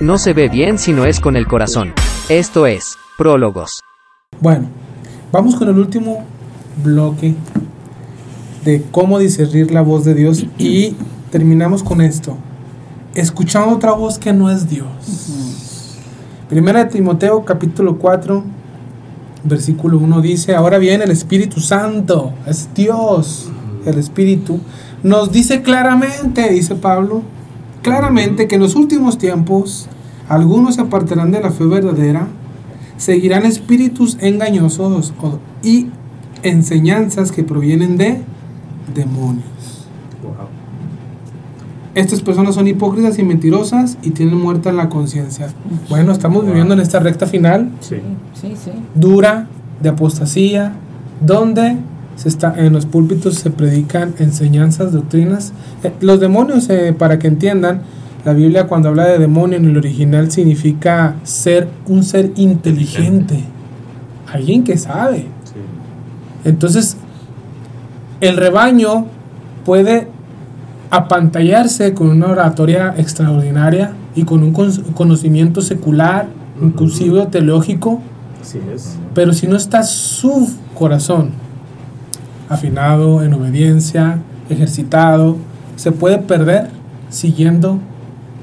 No se ve bien si no es con el corazón. Esto es, prólogos. Bueno, vamos con el último bloque de cómo discernir la voz de Dios y terminamos con esto. Escuchando otra voz que no es Dios. Primera de Timoteo capítulo 4, versículo 1 dice, ahora bien el Espíritu Santo, es Dios, el Espíritu, nos dice claramente, dice Pablo, claramente que en los últimos tiempos algunos se apartarán de la fe verdadera, seguirán espíritus engañosos y enseñanzas que provienen de demonios. Estas personas son hipócritas y mentirosas y tienen muerta la conciencia. Bueno, estamos viviendo en esta recta final. Dura de apostasía, donde se está, en los púlpitos se predican enseñanzas, doctrinas. Eh, los demonios, eh, para que entiendan, la Biblia cuando habla de demonio en el original significa ser un ser inteligente, alguien que sabe. Entonces, el rebaño puede apantallarse con una oratoria extraordinaria y con un conocimiento secular, inclusive teológico, pero si no está su corazón afinado, en obediencia, ejercitado, se puede perder siguiendo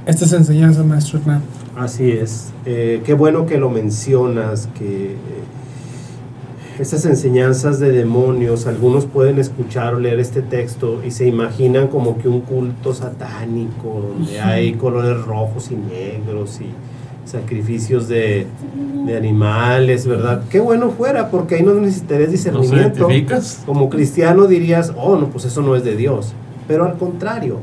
estas enseñanzas, maestro Hernán. Así es. Eh, qué bueno que lo mencionas, que estas enseñanzas de demonios, algunos pueden escuchar o leer este texto y se imaginan como que un culto satánico, donde hay colores rojos y negros y sacrificios de, animales, ¿verdad? Qué bueno fuera, porque ahí no necesitarías discernimiento. Como cristiano dirías, oh, no, pues eso no es de Dios. Pero al contrario,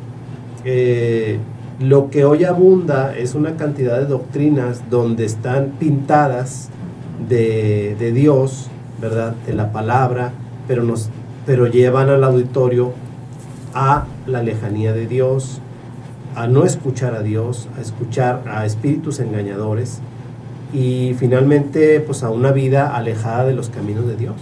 eh, lo que hoy abunda es una cantidad de doctrinas donde están pintadas de, de Dios ¿verdad? De la palabra, pero, nos, pero llevan al auditorio a la lejanía de Dios, a no escuchar a Dios, a escuchar a espíritus engañadores y finalmente pues a una vida alejada de los caminos de Dios.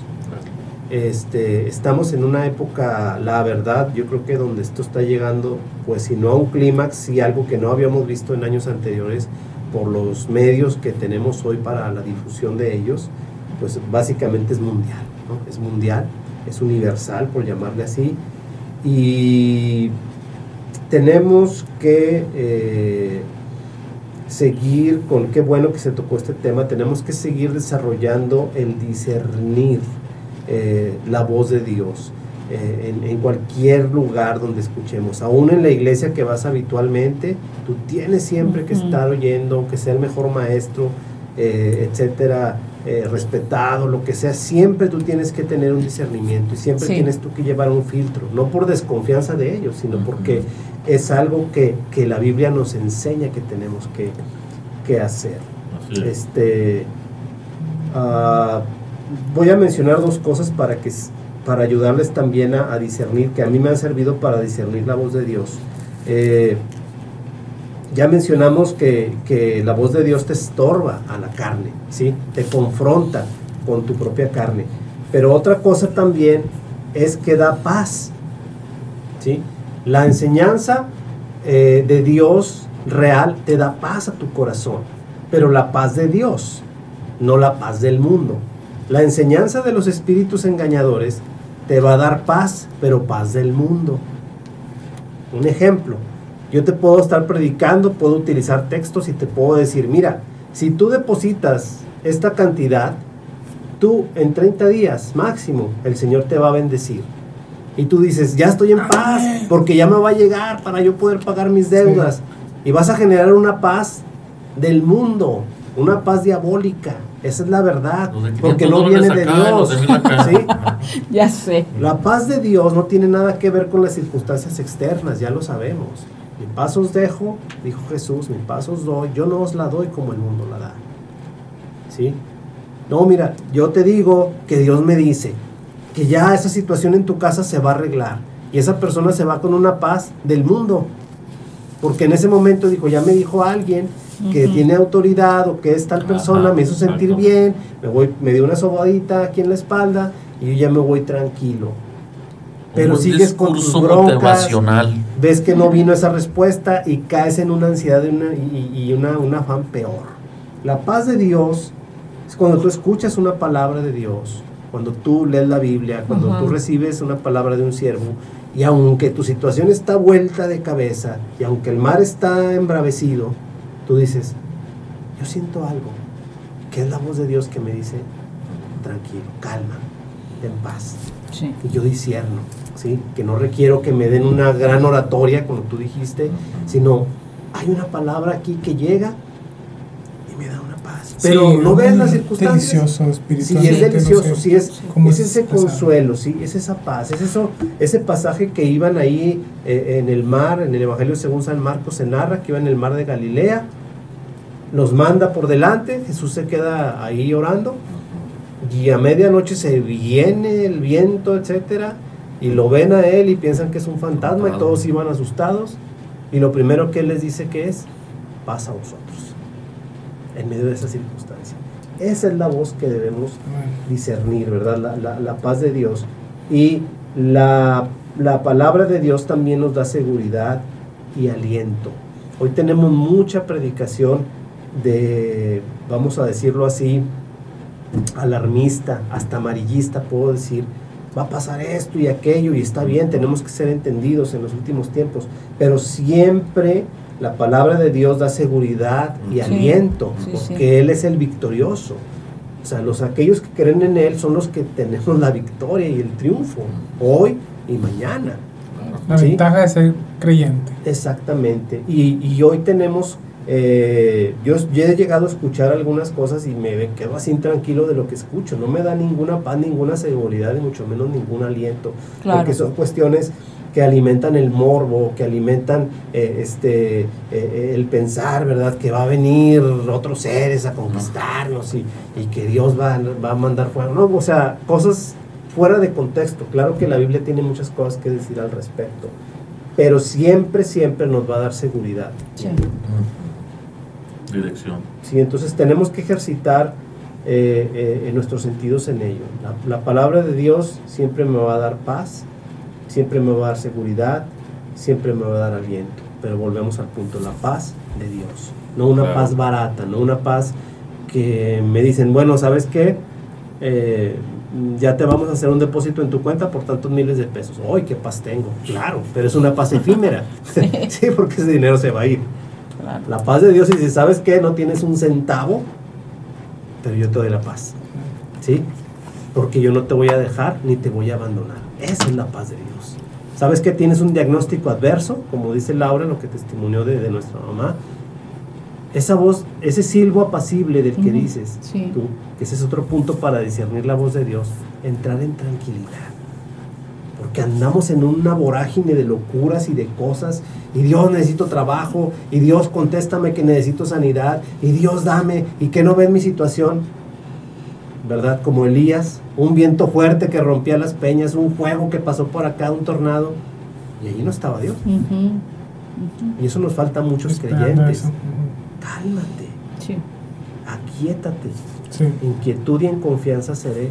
Este, estamos en una época, la verdad, yo creo que donde esto está llegando, pues si no a un clímax, y algo que no habíamos visto en años anteriores por los medios que tenemos hoy para la difusión de ellos, pues básicamente es mundial, ¿no? es mundial, es universal por llamarle así, y tenemos que eh, seguir con, qué bueno que se tocó este tema, tenemos que seguir desarrollando el discernir eh, la voz de Dios. Eh, en, en, cualquier lugar donde escuchemos, aún en la iglesia que vas habitualmente, tú tienes siempre que estar oyendo, aunque sea el mejor maestro, etcétera, eh, respetado, lo que sea, siempre tú tienes que tener un discernimiento y siempre tienes tú que llevar un filtro, no por desconfianza de ellos, sino porque es algo que, la Biblia nos enseña que tenemos que, hacer. Este, ah, voy a mencionar dos cosas para, que, para ayudarles también a, discernir, que a mí me han servido para discernir la voz de Dios. Eh, ya mencionamos que, la voz de Dios te estorba a la carne, ¿sí? Te confronta con tu propia carne. Pero otra cosa también es que da paz, ¿sí? La enseñanza eh, de Dios real te da paz a tu corazón, pero la paz de Dios, no la paz del mundo. La enseñanza de los espíritus engañadores te va a dar paz, pero paz del mundo. Un ejemplo, yo te puedo estar predicando, puedo utilizar textos y te puedo decir, mira, si tú depositas esta cantidad, tú en 30 días máximo, el Señor te va a bendecir. Y tú dices, ya estoy en paz, porque ya me va a llegar para yo poder pagar mis deudas. Y vas a generar una paz del mundo, una paz diabólica. Esa es la verdad, porque no viene de Dios. ya sé. La paz de Dios no tiene nada que ver con las circunstancias externas, ya lo sabemos. Mi paz os dejo, dijo Jesús, mi paz os doy, yo no os la doy como el mundo la da. ¿Sí? No, mira, yo te digo que Dios me dice que ya esa situación en tu casa se va a arreglar y esa persona se va con una paz del mundo. Porque en ese momento dijo, ya me dijo alguien que tiene autoridad o que es tal persona, me hizo sentir bien, me, voy, me dio una sobadita aquí en la espalda y yo ya me voy tranquilo. Pero sigues con tus broncas, ves que no vino esa respuesta y caes en una ansiedad y, una, un afán peor. La paz de Dios es cuando tú escuchas una palabra de Dios, cuando tú lees la Biblia, cuando tú recibes una palabra de un siervo, y aunque tu situación está vuelta de cabeza, y aunque el mar está embravecido, tú dices, yo siento algo, que es la voz de Dios que me dice, tranquilo, calma, en paz. Y yo disierno, ¿sí? que no requiero que me den una gran oratoria, como tú dijiste, sino hay una palabra aquí que llega y me da una paz. Pero no ves las circunstancias. Delicioso, Sí, es delicioso, sí, es, es ese consuelo, sí, es esa paz, es eso, ese pasaje que iban ahí eh, en el mar, en el Evangelio según San Marcos se narra, que iban en el mar de Galilea, los manda por delante, Jesús se queda ahí orando y a medianoche se viene el viento, etcétera, y lo ven a él y piensan que es un fantasma y todos iban asustados. Y lo primero que él les dice que es, pasa a vosotros, en medio de esa circunstancia. Esa es la voz que debemos discernir, ¿verdad? La, paz de Dios. Y la, la palabra de Dios también nos da seguridad y aliento. Hoy tenemos mucha predicación de, vamos a decirlo así, alarmista, hasta amarillista, puedo decir, va a pasar esto y aquello y está bien, tenemos que ser entendidos en los últimos tiempos, pero siempre la palabra de Dios da seguridad y aliento, porque Él es el victorioso. O sea, los aquellos que creen en Él son los que tenemos la victoria y el triunfo, hoy y mañana. La ventaja de ser creyente. Exactamente. Y, y hoy tenemos eh, yo, he llegado a escuchar algunas cosas y me quedo así tranquilo de lo que escucho. No me da ninguna paz, ninguna seguridad y mucho menos ningún aliento. Porque son cuestiones que alimentan el morbo, que alimentan eh, este, eh, el pensar, ¿verdad? Que va a venir otros seres a conquistarnos y, que Dios va, va, a mandar fuera. No, o sea, cosas fuera de contexto. Claro que la Biblia tiene muchas cosas que decir al respecto, pero siempre, siempre nos va a dar seguridad. Sí dirección. Sí, entonces tenemos que ejercitar eh, eh, nuestros sentidos en ello. La, palabra de Dios siempre me va a dar paz, siempre me va a dar seguridad, siempre me va a dar aliento. Pero volvemos al punto, la paz de Dios. No una paz barata, no una paz que me dicen, bueno, ¿sabes qué? Eh, ya te vamos a hacer un depósito en tu cuenta por tantos miles de pesos. ¡Ay, qué paz tengo! Claro, pero es una paz efímera. sí, porque ese dinero se va a ir. La paz de Dios y si sabes que no tienes un centavo, pero yo te doy la paz. ¿Sí? Porque yo no te voy a dejar ni te voy a abandonar. Esa es la paz de Dios. ¿Sabes que tienes un diagnóstico adverso? Como dice Laura, lo que testimonió de, nuestra mamá. Esa voz, ese silbo apacible del que dices, tú, que ese es otro punto para discernir la voz de Dios, entrar en tranquilidad porque andamos en una vorágine de locuras y de cosas, y Dios necesito trabajo, y Dios contéstame que necesito sanidad, y Dios dame, y que no ven mi situación, ¿verdad? Como Elías, un viento fuerte que rompía las peñas, un fuego que pasó por acá, un tornado, y allí no estaba Dios. Y eso nos falta a muchos creyentes. Cálmate, sí. aquietate, inquietud y en confianza seré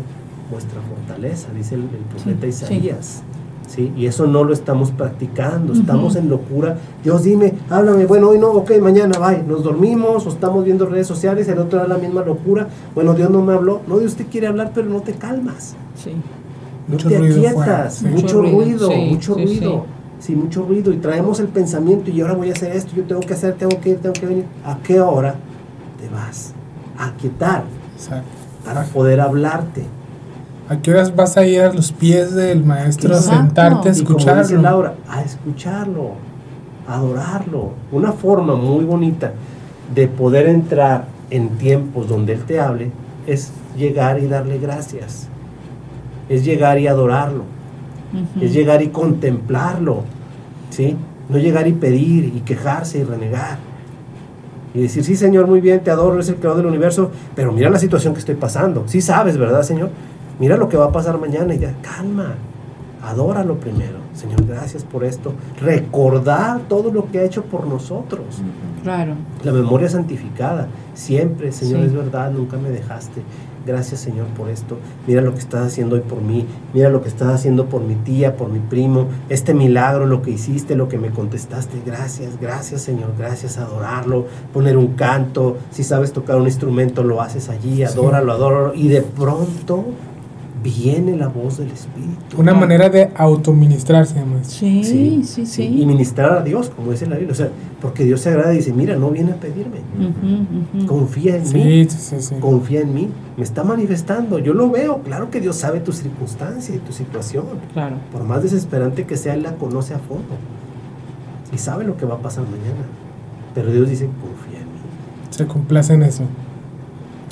vuestra fortaleza, dice el, profeta Isaías. Sí. Y eso no lo estamos practicando, estamos en locura. Dios dime, háblame, bueno, hoy no, ok, mañana, bye. Nos dormimos o estamos viendo redes sociales, el otro era la misma locura. Bueno, Dios no me habló. No, Dios te quiere hablar, pero no te calmas. Sí. No te aquietas, mucho, ruido, mucho ruido. Sí, mucho ruido. Y traemos el pensamiento y ahora voy a hacer esto, yo tengo que hacer, tengo que ir, tengo que venir. ¿A qué hora te vas a quietar? Para poder hablarte. ¿A qué horas vas a ir a los pies del maestro a sentarte a escucharlo? Laura, a escucharlo, a adorarlo. Una forma muy bonita de poder entrar en tiempos donde Él te hable es llegar y darle gracias. Es llegar y adorarlo. Es llegar y contemplarlo. ¿Sí? No llegar y pedir y quejarse y renegar. Y decir, sí, Señor, muy bien, te adoro, eres el creador del universo, pero mira la situación que estoy pasando. Sí sabes, ¿verdad, Señor? Mira lo que va a pasar mañana y ya, calma, Adóralo primero. Señor, gracias por esto. Recordar todo lo que ha hecho por nosotros. Claro. La memoria santificada. Siempre, Señor, es verdad, nunca me dejaste. Gracias Señor por esto. Mira lo que estás haciendo hoy por mí. Mira lo que estás haciendo por mi tía, por mi primo. Este milagro, lo que hiciste, lo que me contestaste. Gracias, gracias Señor. Gracias. Adorarlo. Poner un canto. Si sabes tocar un instrumento, lo haces allí. Adóralo, adóralo. Y de pronto viene la voz del Espíritu. Una manera de autoministrarse, además. Sí, sí, sí, sí, Y ministrar a Dios, como dice la Biblia. O sea, porque Dios se agrada y dice, mira, no viene a pedirme. Confía en mí. Confía en mí. Me está manifestando. Yo lo veo. Claro que Dios sabe tu circunstancia y tu situación. Claro. Por más desesperante que sea, Él la conoce a fondo. Y sabe lo que va a pasar mañana. Pero Dios dice, confía en mí. Se complace en eso.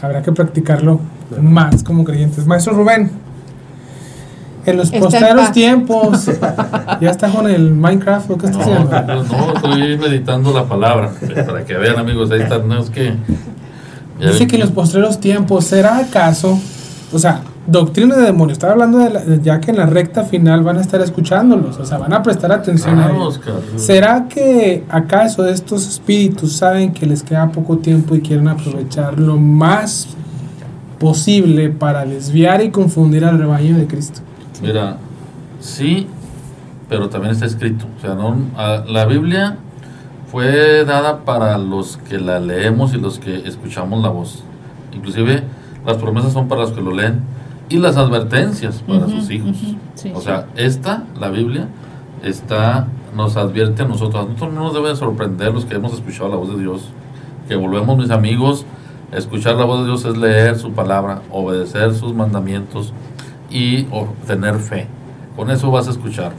Habrá que practicarlo más como creyentes. Maestro Rubén. En los posteros tiempos. ya está con el Minecraft o qué está haciendo. No, estoy meditando la palabra. Para que vean, amigos, ahí está. No es que. Dice que en los postreros tiempos, ¿será acaso? O sea, doctrina de demonios. Estaba hablando de, ya que en la recta final van a estar escuchándolos. O sea, van a prestar atención a ellos. ¿Será que acaso estos espíritus saben que les queda poco tiempo y quieren aprovechar lo más posible para desviar y confundir al rebaño de Cristo? Mira, sí, pero también está escrito. O sea, no, la Biblia fue dada para los que la leemos y los que escuchamos la voz. Inclusive las promesas son para los que lo leen y las advertencias para sus hijos. o sea, esta, la Biblia, está, nos advierte a nosotros. A nosotros no nos debe sorprender los que hemos escuchado la voz de Dios. Que volvemos, mis amigos, escuchar la voz de Dios es leer su palabra, obedecer sus mandamientos y tener fe. Con eso vas a escuchar.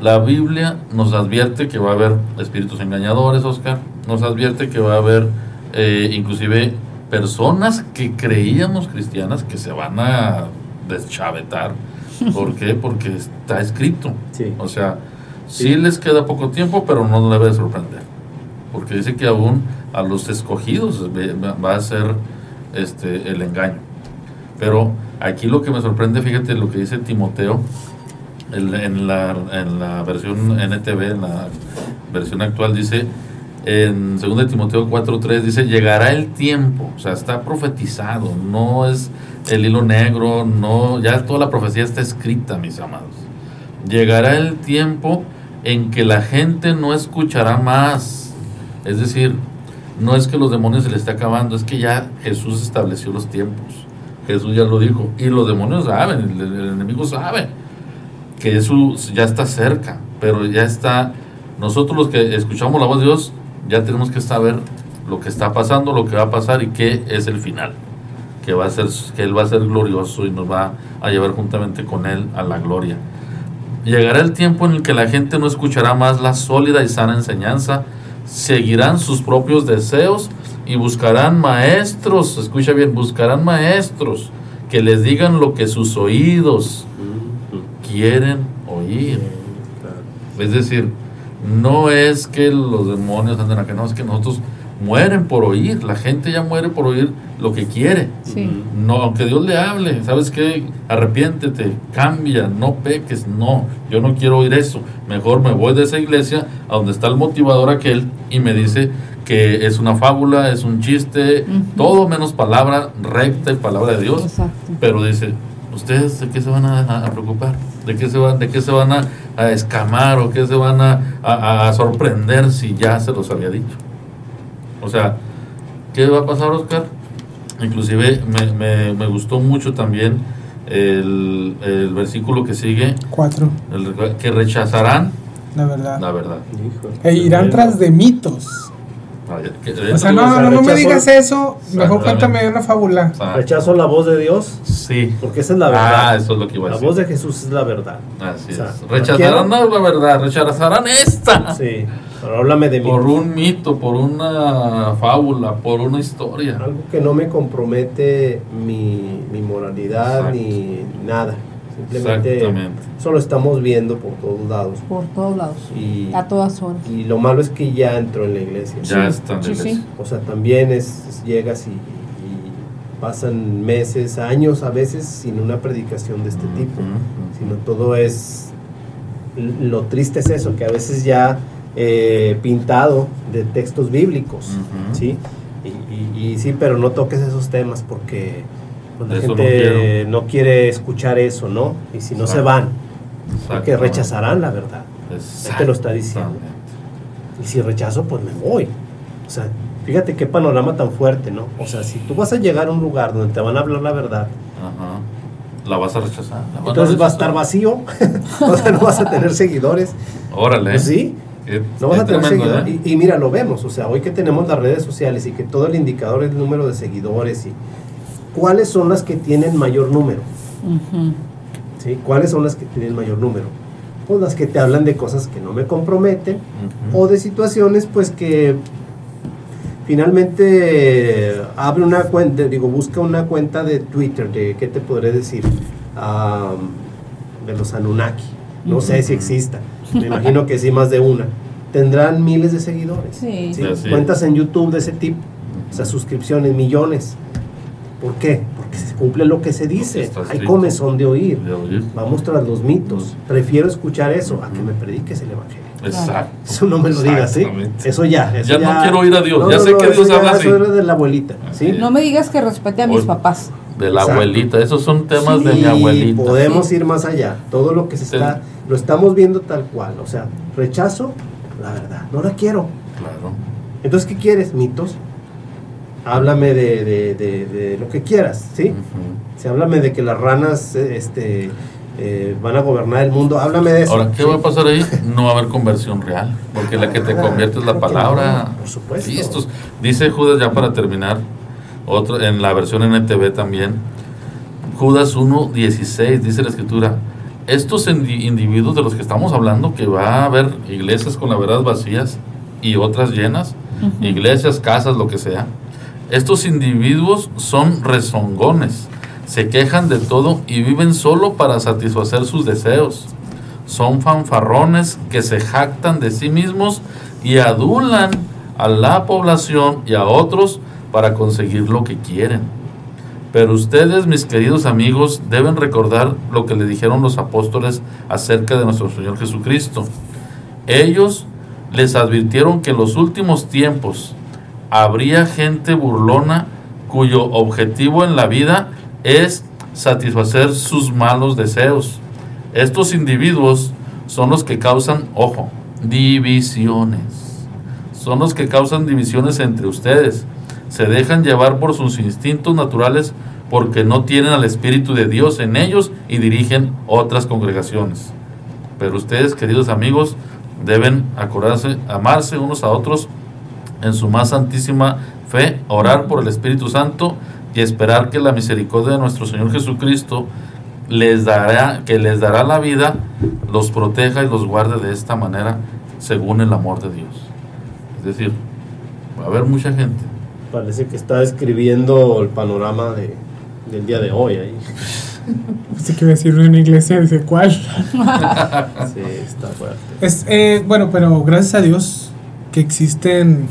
La Biblia nos advierte que va a haber espíritus engañadores, Oscar. Nos advierte que va a haber eh, inclusive personas que creíamos cristianas que se van a deschavetar. ¿Por qué? Porque está escrito. O sea, sí. les queda poco tiempo, pero no debe sorprender. Porque dice que aún a los escogidos va a ser este, el engaño. Pero Aquí lo que me sorprende, fíjate lo que dice Timoteo en, la, en la versión NTV, en la versión actual, dice en 2 Timoteo 4.3, dice, llegará el tiempo, o sea, está profetizado, no es el hilo negro, no, ya toda la profecía está escrita, mis amados. Llegará el tiempo en que la gente no escuchará más. Es decir, no es que los demonios se le esté acabando, es que ya Jesús estableció los tiempos. Jesús ya lo dijo. Y los demonios saben, el, enemigo sabe que eso ya está cerca, pero ya está. Nosotros los que escuchamos la voz de Dios, ya tenemos que saber lo que está pasando, lo que va a pasar y qué es el final. Que, va a ser, que Él va a ser glorioso y nos va a llevar juntamente con Él a la gloria. Llegará el tiempo en el que la gente no escuchará más la sólida y sana enseñanza, seguirán sus propios deseos y buscarán maestros, escucha bien, buscarán maestros que les digan lo que sus oídos quieren oír. Es decir, no es que los demonios anden acá, no, es que nosotros mueren por oír, la gente ya muere por oír lo que quiere. No, aunque Dios le hable, ¿sabes qué? Arrepiéntete, cambia, no peques, no, yo no quiero oír eso. Mejor me voy de esa iglesia a donde está el motivador aquel y me dice que es una fábula, es un chiste, todo menos palabra recta y palabra de Dios. Pero dice, ¿ustedes de qué se van a, preocupar? ¿De qué se van, de qué se van a, escamar o qué se van a, sorprender si ya se los había dicho? O sea, ¿qué va a pasar, Oscar? Inclusive me, me, gustó mucho también el, el, versículo que sigue. Cuatro. que rechazarán la verdad. La verdad. e irán tras de mitos o sea, no, no, me digas eso, mejor cuéntame una fábula. ¿Rechazo la voz de Dios? Sí. Porque esa es la verdad. Ah, eso es lo que iba a decir. La voz de Jesús es la verdad. Así es. Rechazarán la verdad, rechazarán esta. Sí, pero háblame de mí. Por un mito, por una fábula, por una historia. Algo que no me compromete mi, mi moralidad ni nada. Simplemente solo estamos viendo por todos lados. Por todos lados. Y, a todas horas. Y lo malo es que ya entró en la iglesia. Ya está en O sea, también es, llegas y, pasan meses, años a veces sin una predicación de este tipo, sino todo es, lo triste es eso, que a veces ya eh, pintado de textos bíblicos, ¿sí? Y, sí, pero no toques esos temas porque pues, la gente no, quiere escuchar eso, ¿no? Y si no se van, porque rechazarán la verdad. Él te lo está diciendo. Y si rechazo, pues me voy. O sea, fíjate qué panorama tan fuerte, ¿no? O sea, si tú vas a llegar a un lugar donde te van a hablar la verdad, la vas a rechazar. entonces va a estar vacío, o sea, no vas a tener seguidores. Órale. Pues sí. no vas a tener seguidores. ¿eh? Y, mira, lo vemos, o sea, hoy que tenemos las redes sociales y que todo el indicador es el número de seguidores y cuáles son las que tienen mayor número. ¿Sí? ¿Cuáles son las que tienen mayor número? Pues las que te hablan de cosas que no me comprometen o de situaciones pues que finalmente abre una cuenta, digo, busca una cuenta de Twitter, de, ¿qué te podré decir? de los Anunnaki. No sé si exista, me imagino que sí, más de una. Tendrán miles de seguidores. Sí. Cuentas en YouTube de ese tipo, o sea, suscripciones, millones. ¿Por qué? Porque se cumple lo que se dice. Hay comezón de oír. Vamos tras los mitos. Prefiero escuchar eso a que me prediques el Evangelio. Exacto. Eso no me lo digas, ¿sí? Eso ya. ya, no quiero oír a Dios. ya sé que Dios habla así. Eso de la abuelita, ¿sí? No me digas que respete a mis papás. De la abuelita. Esos son temas de mi abuelita. Podemos ir más allá. Todo lo que se está, lo estamos viendo tal cual. O sea, rechazo la verdad. No la quiero. Claro. Entonces, ¿qué quieres? Mitos. Háblame de, de, de, lo que quieras, ¿sí? Si háblame de que las ranas, este eh, van a gobernar el mundo. Háblame de eso. Ahora, ¿qué va a pasar ahí? No va a haber conversión real, porque la que te convierte es la palabra. por supuesto. Dice Judas, ya para terminar, otro, en la versión NTV también, Judas 1.16, dice la escritura, estos individuos de los que estamos hablando, que va a haber iglesias con la verdad vacías y otras llenas, iglesias, casas, lo que sea, estos individuos son rezongones se quejan de todo y viven solo para satisfacer sus deseos. Son fanfarrones que se jactan de sí mismos y adulan a la población y a otros para conseguir lo que quieren. Pero ustedes, mis queridos amigos, deben recordar lo que le dijeron los apóstoles acerca de nuestro Señor Jesucristo. Ellos les advirtieron que en los últimos tiempos habría gente burlona cuyo objetivo en la vida es satisfacer sus malos deseos. Estos individuos son los que causan, ojo, divisiones. Son los que causan divisiones entre ustedes. Se dejan llevar por sus instintos naturales porque no tienen al Espíritu de Dios en ellos y dirigen otras congregaciones. Pero ustedes, queridos amigos, deben acordarse, amarse unos a otros en su más santísima fe, orar por el Espíritu Santo y esperar que la misericordia de nuestro Señor Jesucristo les dará, que les dará la vida, los proteja y los guarde de esta manera según el amor de Dios. Es decir, va a haber mucha gente. Parece que está escribiendo el panorama de, del día de hoy ahí. Sí que decir una iglesia, dice cuál. sí, está fuerte. Es, eh, bueno, pero gracias a Dios que existen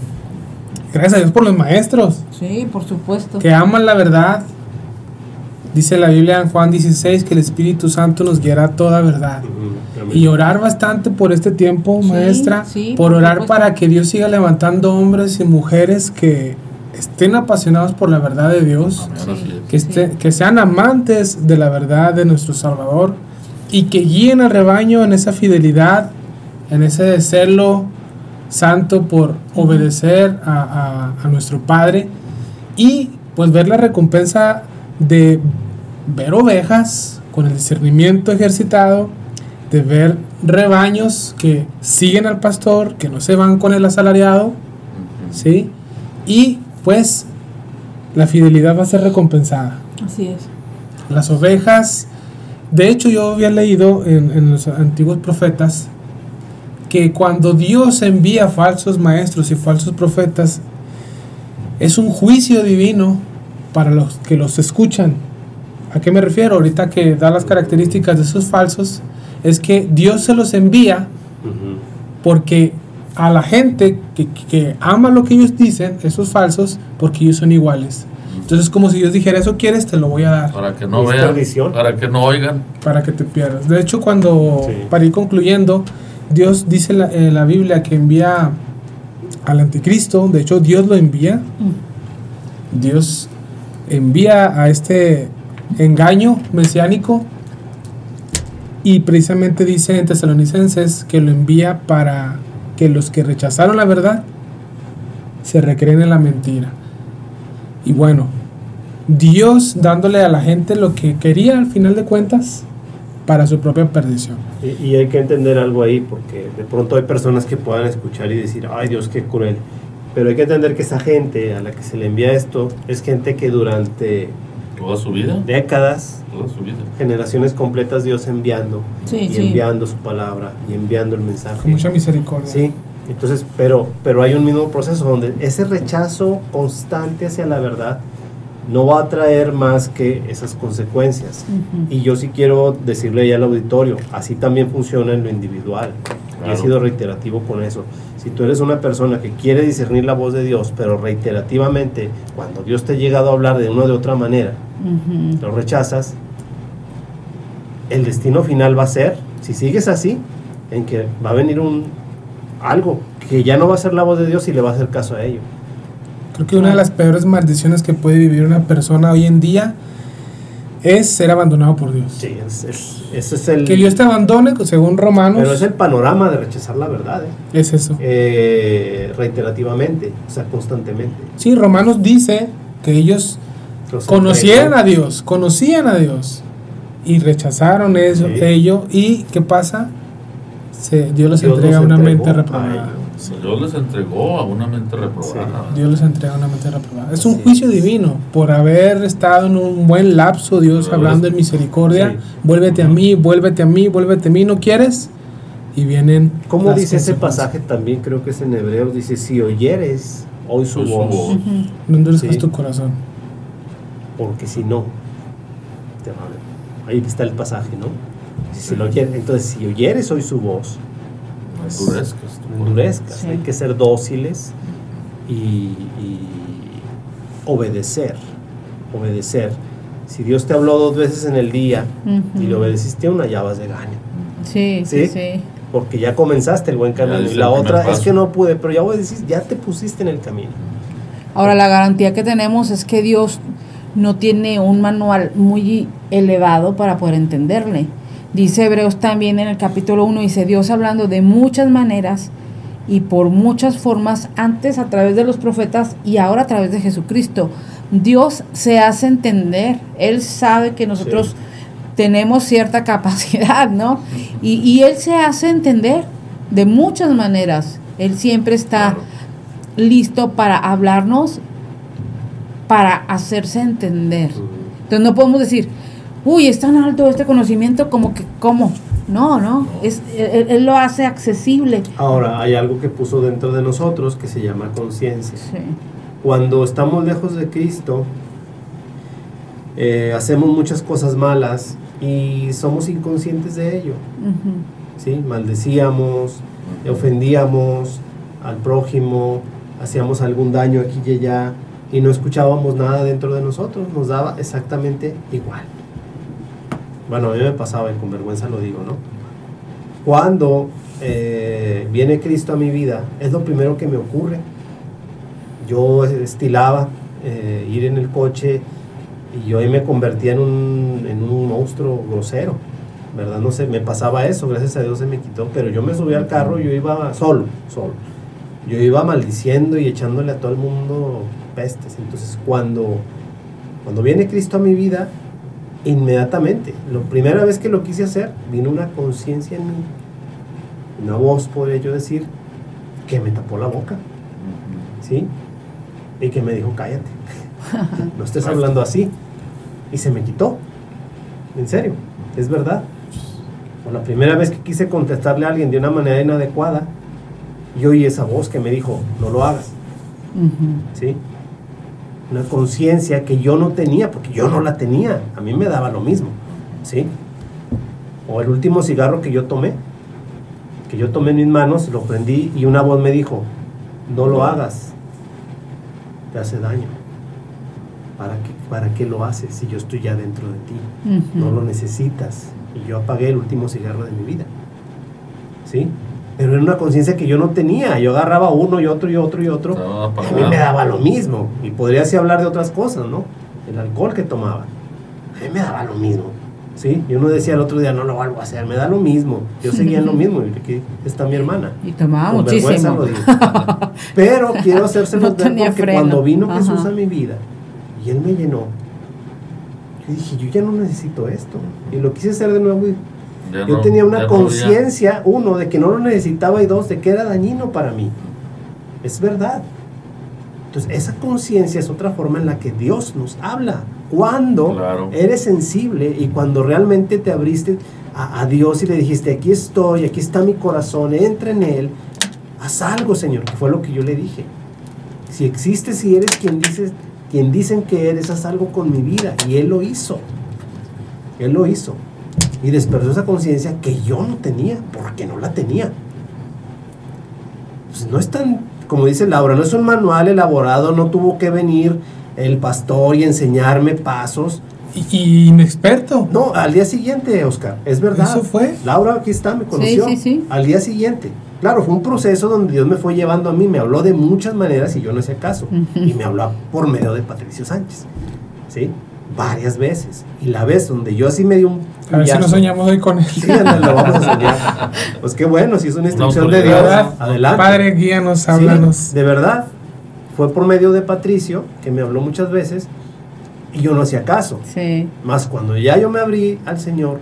Gracias a Dios por los maestros. Sí, por supuesto. Que aman la verdad. Dice la Biblia en Juan 16 que el Espíritu Santo nos guiará toda verdad. Y orar bastante por este tiempo, maestra. por orar para que Dios siga levantando hombres y mujeres que estén apasionados por la verdad de Dios. Que, que sean amantes de la verdad de nuestro Salvador. Y que guíen al rebaño en esa fidelidad, en ese celo santo por obedecer a, nuestro Padre y pues ver la recompensa de ver ovejas con el discernimiento ejercitado, de ver rebaños que siguen al pastor, que no se van con el asalariado, ¿sí? Y pues la fidelidad va a ser recompensada. Así es. Las ovejas, de hecho yo había leído en, en los antiguos profetas que cuando Dios envía falsos maestros y falsos profetas, es un juicio divino para los que los escuchan. ¿A qué me refiero? Ahorita que da las características de esos falsos, es que Dios se los envía porque a la gente que, que, ama lo que ellos dicen, esos falsos, porque ellos son iguales. Entonces, como si Dios dijera, eso quieres, te lo voy a dar. Para que no vean, para que no oigan. Para que te pierdas. De hecho, cuando, Sí. para ir concluyendo, Dios dice la, en la Biblia que envía al anticristo. De hecho, Dios lo envía. Dios envía a este engaño mesiánico. Y precisamente dice en Tesalonicenses que lo envía para que los que rechazaron la verdad se recreen en la mentira. Y bueno, Dios dándole a la gente lo que quería al final de cuentas para su propia perdición. Y, y hay que entender algo ahí, porque de pronto hay personas que puedan escuchar y decir, ay Dios, qué cruel. Pero hay que entender que esa gente a la que se le envía esto es gente que durante Toda su vida. décadas, Toda su vida. generaciones completas, Dios enviando Sí, y sí. enviando su palabra y enviando el mensaje. Con mucha misericordia. Sí, entonces, pero, pero hay un mismo proceso donde ese rechazo constante hacia la verdad no va a traer más que esas consecuencias. Y yo sí quiero decirle ya al auditorio, así también funciona en lo individual. Y he sido reiterativo con eso. Si tú eres una persona que quiere discernir la voz de Dios, pero reiterativamente, cuando Dios te ha llegado a hablar de una o de otra manera, lo rechazas, el destino final va a ser, si sigues así, en que va a venir un algo que ya no va a ser la voz de Dios y le va a hacer caso a ello. Creo que una de las peores maldiciones que puede vivir una persona hoy en día es ser abandonado por Dios. Sí, es, es- ese es el... Que Dios te abandone, según Romanos, pero es el panorama de rechazar la verdad, ¿eh? es eso. Eh, reiterativamente, o sea, constantemente. Sí, Romanos dice que ellos Los conocían a Dios, conocían a Dios y rechazaron eso, Sí. ello. ¿Y qué pasa? Se, Dios los Dios entrega una mente reprobada. Dios les entregó a una mente reprobada. Dios les entrega una mente reprobada. Es un Sí. juicio divino por haber estado en un buen lapso, Dios Pero hablando en misericordia. Sí. Vuélvete a mí, vuélvete a mí, vuélvete a mí, ¿no quieres? Y vienen. ¿Cómo las dice ese pasaje también? Creo que es en Hebreos. Dice, si oyeres hoy su voz, voz. No endurezcas Sí. tu corazón. porque si no, te va a- ahí está el pasaje, ¿no? Si lo oyeres- entonces, si oyeres hoy su voz, No endurezcas. Sí. Hay que ser dóciles y, y obedecer. Obedecer. Si Dios te habló dos veces en el día y le obedeciste una, ya vas de gana. Sí, ¿Sí? sí. Porque ya comenzaste el buen camino. Y la otra es que no pude, pero ya obedeciste, ya te pusiste en el camino. Ahora, la garantía que tenemos es que Dios no tiene un manual muy elevado para poder entenderle. Dice Hebreos también en el capítulo 1, dice Dios hablando de muchas maneras y por muchas formas, antes a través de los profetas y ahora a través de Jesucristo. Dios se hace entender, Él sabe que nosotros Sí. tenemos cierta capacidad, ¿no? Y, y Él se hace entender de muchas maneras. Él siempre está listo para hablarnos, para hacerse entender. Entonces no podemos decir, uy, es tan alto este conocimiento como que, ¿cómo? No, no, es, él, él lo hace accesible. Ahora, hay algo que puso dentro de nosotros que se llama conciencia. Sí. Cuando estamos lejos de Cristo, eh, hacemos muchas cosas malas y somos inconscientes de ello. Ujú. ¿sí? Maldecíamos, ofendíamos al prójimo, hacíamos algún daño aquí y allá y no escuchábamos nada dentro de nosotros, nos daba exactamente igual. Bueno, a mí me pasaba y con vergüenza lo digo, ¿no? Cuando eh, viene Cristo a mi vida, es lo primero que me ocurre. Yo estilaba eh, ir en el coche y yo ahí me convertía en un, en un monstruo grosero. ¿verdad? No sé, me pasaba eso, gracias a Dios se me quitó, pero yo me subí al carro y yo iba solo, solo. Yo iba maldiciendo y echándole a todo el mundo pestes. Entonces, cuando, cuando viene Cristo a mi vida, inmediatamente, la primera vez que lo quise hacer, vino una conciencia en mí, una voz, podría yo decir, que me tapó la boca, ¿sí? Y que me dijo, cállate, no estés hablando así. Y se me quitó, en serio, es verdad. O la primera vez que quise contestarle a alguien de una manera inadecuada, yo oí esa voz que me dijo, no lo hagas. ¿sí? Una conciencia que yo no tenía, porque yo no la tenía, a mí me daba lo mismo, ¿sí? O el último cigarro que yo tomé, que yo tomé en mis manos, lo prendí y una voz me dijo, no lo hagas, te hace daño. ¿para qué, ¿para qué lo haces si yo estoy ya dentro de ti? No lo necesitas. Y yo apagué el último cigarro de mi vida. ¿Sí? Pero era una conciencia que yo no tenía. Yo agarraba uno y otro y otro y otro. a mí me daba lo mismo. Y podría así hablar de otras cosas, ¿no? El alcohol que tomaba. A mí me daba lo mismo. ¿Sí? Yo no decía el otro día, no lo vuelvo a hacer, me da lo mismo. Yo seguía en lo mismo, y aquí está mi hermana. Y tomaba muchísimo. Pero quiero hacérselo no ver porque cuando vino Jesús a mi vida y Él me llenó, yo dije, yo ya no necesito esto. Y lo quise hacer de nuevo y yo tenía una conciencia, uno, de que no lo necesitaba y dos, de que era dañino para mí. Es verdad. Entonces, esa conciencia es otra forma en la que Dios nos habla. Cuando eres sensible y cuando realmente te abriste a, Dios y le dijiste, aquí estoy, aquí está mi corazón, entra en Él, haz algo, Señor, que fue lo que yo le dije. Si existes y eres quien, dices, quien dicen que eres, haz algo con mi vida. Y Él lo hizo. Él lo hizo y despertó esa conciencia que yo no tenía, porque no la tenía. Pues no es tan, como dice Laura, no es un manual elaborado, no tuvo que venir el pastor y enseñarme pasos. Y, inexperto. No, al día siguiente, Oscar, es verdad. Eso fue. Laura aquí está, me conoció. Sí, sí, sí. Al día siguiente. Claro, fue un proceso donde Dios me fue llevando a mí, me habló de muchas maneras y yo no hacía caso. Y me habló por medio de Patricio Sánchez. ¿Sí? Varias veces. Y la vez donde yo así me di un. A ver si nos soñamos hoy con él. Sí, lo vamos a soñar. Pues qué bueno, si es una instrucción de Dios. Adelante. Padre, guíanos, háblanos. de verdad. Fue por medio de Patricio, que me habló muchas veces, y yo no hacía caso. Sí. Más cuando ya yo me abrí al Señor,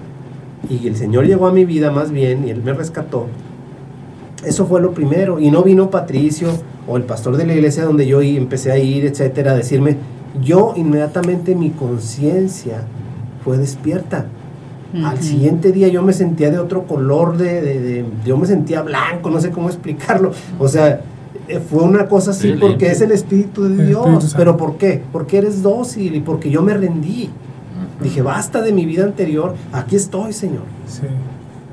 y el Señor llegó a mi vida más bien, y Él me rescató, eso fue lo primero. Y no vino Patricio o el pastor de la iglesia donde yo empecé a ir, etcétera, a decirme, yo inmediatamente mi conciencia fue despierta. Al siguiente día yo me sentía de otro color, de, yo me sentía blanco, no sé cómo explicarlo. O sea, eh, fue una cosa así porque es el Espíritu de Dios. ¿Pero por qué? Porque eres dócil y porque yo me rendí. Dije, basta de mi vida anterior, aquí estoy, Señor.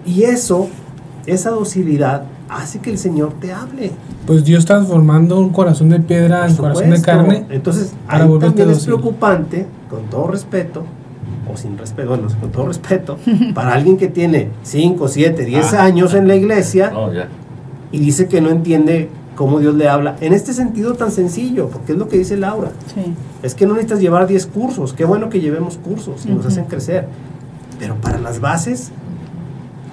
Y eso, esa docilidad, hace que el Señor te hable. Pues Dios transformando un corazón de piedra en corazón de carne. Entonces, ahí también es preocupante, con todo respeto, o sin respeto, bueno, con todo respeto, para alguien que tiene 5, 7, 10 años en la iglesia y dice que no entiende cómo Dios le habla. En este sentido tan sencillo, porque es lo que dice Laura. Es que no necesitas llevar 10 cursos. Qué bueno que llevemos cursos y nos hacen crecer. Pero para las bases,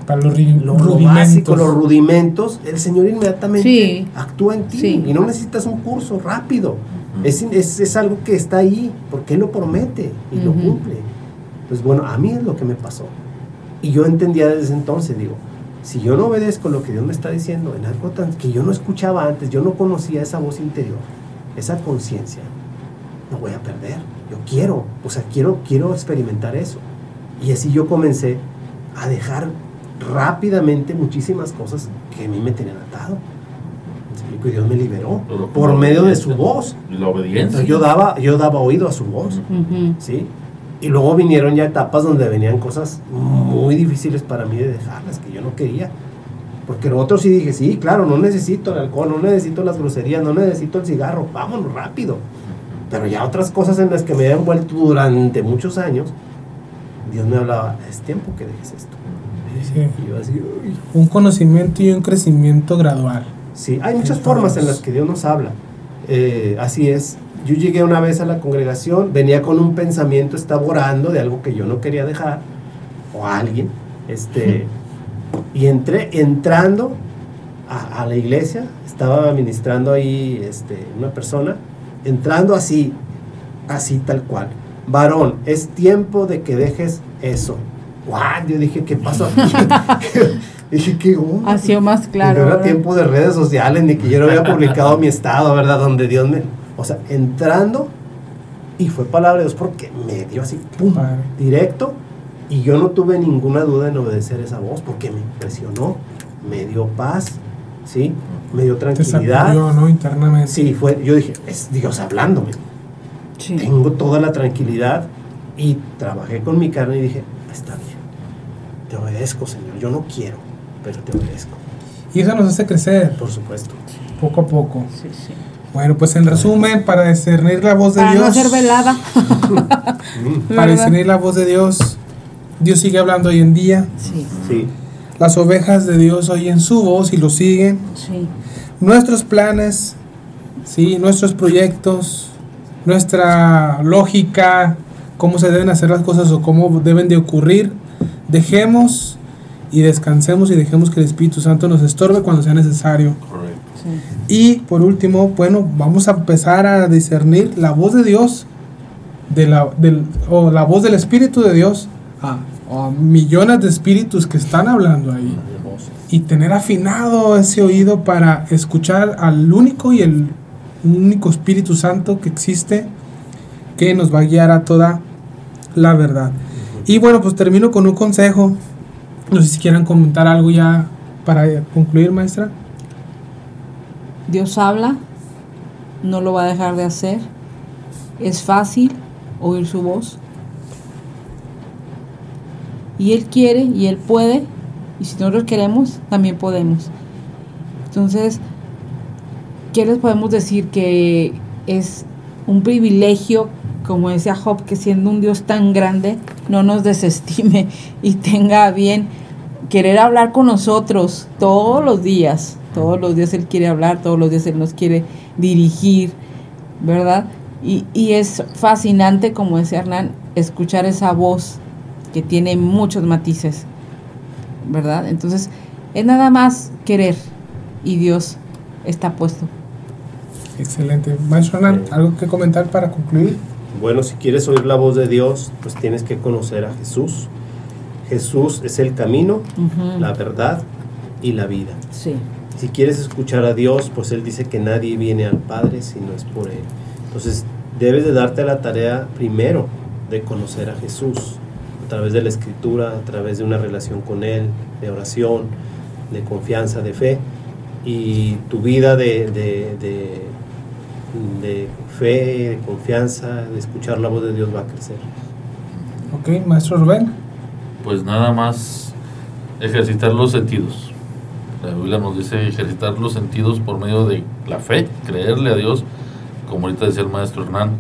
para los, rudimentos. los rudimentos, el Señor inmediatamente actúa en ti y no necesitas un curso rápido. es, es, algo que está ahí porque Él lo promete y lo cumple. Pues bueno, a mí es lo que me pasó. Y yo entendía desde entonces, digo, si yo no obedezco lo que Dios me está diciendo en algo tan, que yo no escuchaba antes, yo no conocía esa voz interior, esa conciencia, no voy a perder. Yo quiero, o sea, quiero, quiero experimentar eso. Y así yo comencé a dejar rápidamente muchísimas cosas que a mí me tenían atado. Y Dios me liberó por medio de su voz. La obediencia. yo daba, yo daba oído a su voz. ¿sí? Y luego vinieron ya etapas donde venían cosas muy difíciles para mí de dejarlas, que yo no quería. Porque lo otro sí dije, sí, claro, no necesito el alcohol, no necesito las groserías, no necesito el cigarro, vámonos rápido. Pero ya otras cosas en las que me he envuelto durante muchos años, Dios me hablaba, es tiempo que dejes esto un conocimiento y un crecimiento gradual. Sí, hay muchas formas en las que Dios nos habla. Eh, así es. Yo llegué una vez a la congregación, venía con un pensamiento, estaba orando de algo que yo no quería dejar, o alguien, este, y entré, entrando a, a, la iglesia, estaba ministrando ahí este, una persona, entrando así, así tal cual. Varón, es tiempo de que dejes eso. Yo dije, ¿qué pasó dije, ¿qué onda? Ha sido más claro. No era tiempo de redes sociales, ni que yo no había publicado mi estado, ¿verdad? Donde Dios me. O sea, entrando, y fue palabra de Dios porque me dio así, pum, directo, y yo no tuve ninguna duda en obedecer esa voz porque me impresionó, me dio paz, ¿sí? Me dio tranquilidad. Te ¿no? Internamente. Sí, fue, yo dije, es Dios hablándome. Tengo toda la tranquilidad y trabajé con mi carne y dije, está bien te obedezco, Señor. Yo no quiero, pero te obedezco. Y eso nos hace crecer. Por supuesto. Poco a poco. Sí, sí. Bueno, pues en resumen, para discernir la voz de Para Dios. no hacer velada. Para discernir la voz de Dios, Dios sigue hablando hoy en día. Sí, Sí, Las ovejas de Dios oyen su voz y lo siguen. sí. Nuestros planes, sí, nuestros proyectos, nuestra lógica, cómo se deben hacer las cosas o cómo deben de ocurrir, dejemos y descansemos y dejemos que el Espíritu Santo nos estorbe cuando sea necesario. Correcto. sí. Y por último, bueno, vamos a empezar a discernir la voz de Dios de la, del, o la voz del Espíritu de Dios a, a millones de espíritus que están hablando ahí. Y tener afinado ese oído para escuchar al único y el único Espíritu Santo que existe que nos va a guiar a toda la verdad. Y bueno, pues termino con un consejo. No sé si quieran comentar algo ya para concluir, maestra. Dios habla, no lo va a dejar de hacer. Es fácil oír su voz. Y Él quiere y Él puede. Y si nosotros queremos, también podemos. Entonces, ¿qué les podemos decir? Que es un privilegio, como decía Job, que siendo un Dios tan grande, no nos desestime y tenga bien querer hablar con nosotros todos los días. Todos los días Él quiere hablar, todos los días Él nos quiere dirigir, ¿verdad? Y, y es fascinante, como decía Hernán, escuchar esa voz que tiene muchos matices, ¿verdad? Entonces, es nada más querer y Dios está puesto. Excelente. Maestro Hernán, ¿algo que comentar para concluir? Bueno, si quieres oír la voz de Dios, pues tienes que conocer a Jesús. Jesús es el camino, la verdad y la vida. Sí, Si quieres escuchar a Dios, pues Él dice que nadie viene al Padre si no es por Él. Entonces, debes de darte la tarea primero de conocer a Jesús a través de la escritura, a través de una relación con Él, de oración, de confianza, de fe. Y tu vida de, de, de, de fe, de confianza, de escuchar la voz de Dios va a crecer. Ok, maestro Rubén. Pues nada más ejercitar los sentidos. La Biblia nos dice ejercitar los sentidos por medio de la fe, creerle a Dios, como ahorita decía el maestro Hernán,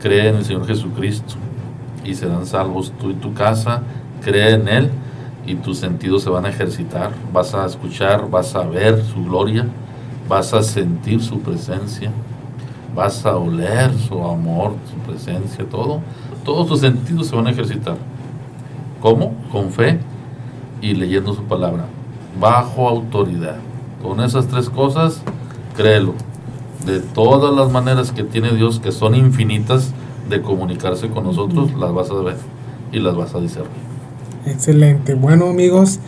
cree en el Señor Jesucristo y serán salvos tú y tu casa, cree en Él y tus sentidos se van a ejercitar, vas a escuchar, vas a ver su gloria, vas a sentir su presencia, vas a oler su amor, su presencia, todo, todos tus sentidos se van a ejercitar. ¿Cómo? Con fe y leyendo su palabra, bajo autoridad. Con esas tres cosas, créelo. De todas las maneras que tiene Dios, que son infinitas de comunicarse con nosotros, las vas a ver y las vas a discernir. Excelente. Bueno, amigos,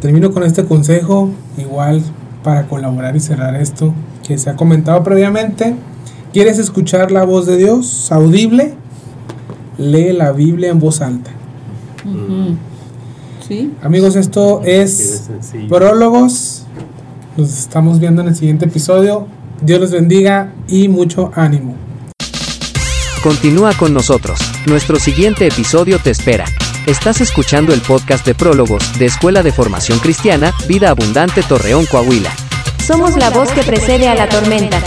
termino con este consejo, igual para colaborar y cerrar esto que se ha comentado previamente. ¿Quieres escuchar la voz de Dios audible? Lee la Biblia en voz alta. ¿Sí? Amigos, esto es. Prólogos. Nos estamos viendo en el siguiente episodio. Dios los bendiga y mucho ánimo. Continúa con nosotros. Nuestro siguiente episodio te espera. Estás escuchando el podcast de Prólogos de Escuela de Formación Cristiana, Vida Abundante Torreón, Coahuila. Somos la voz que precede a la tormenta.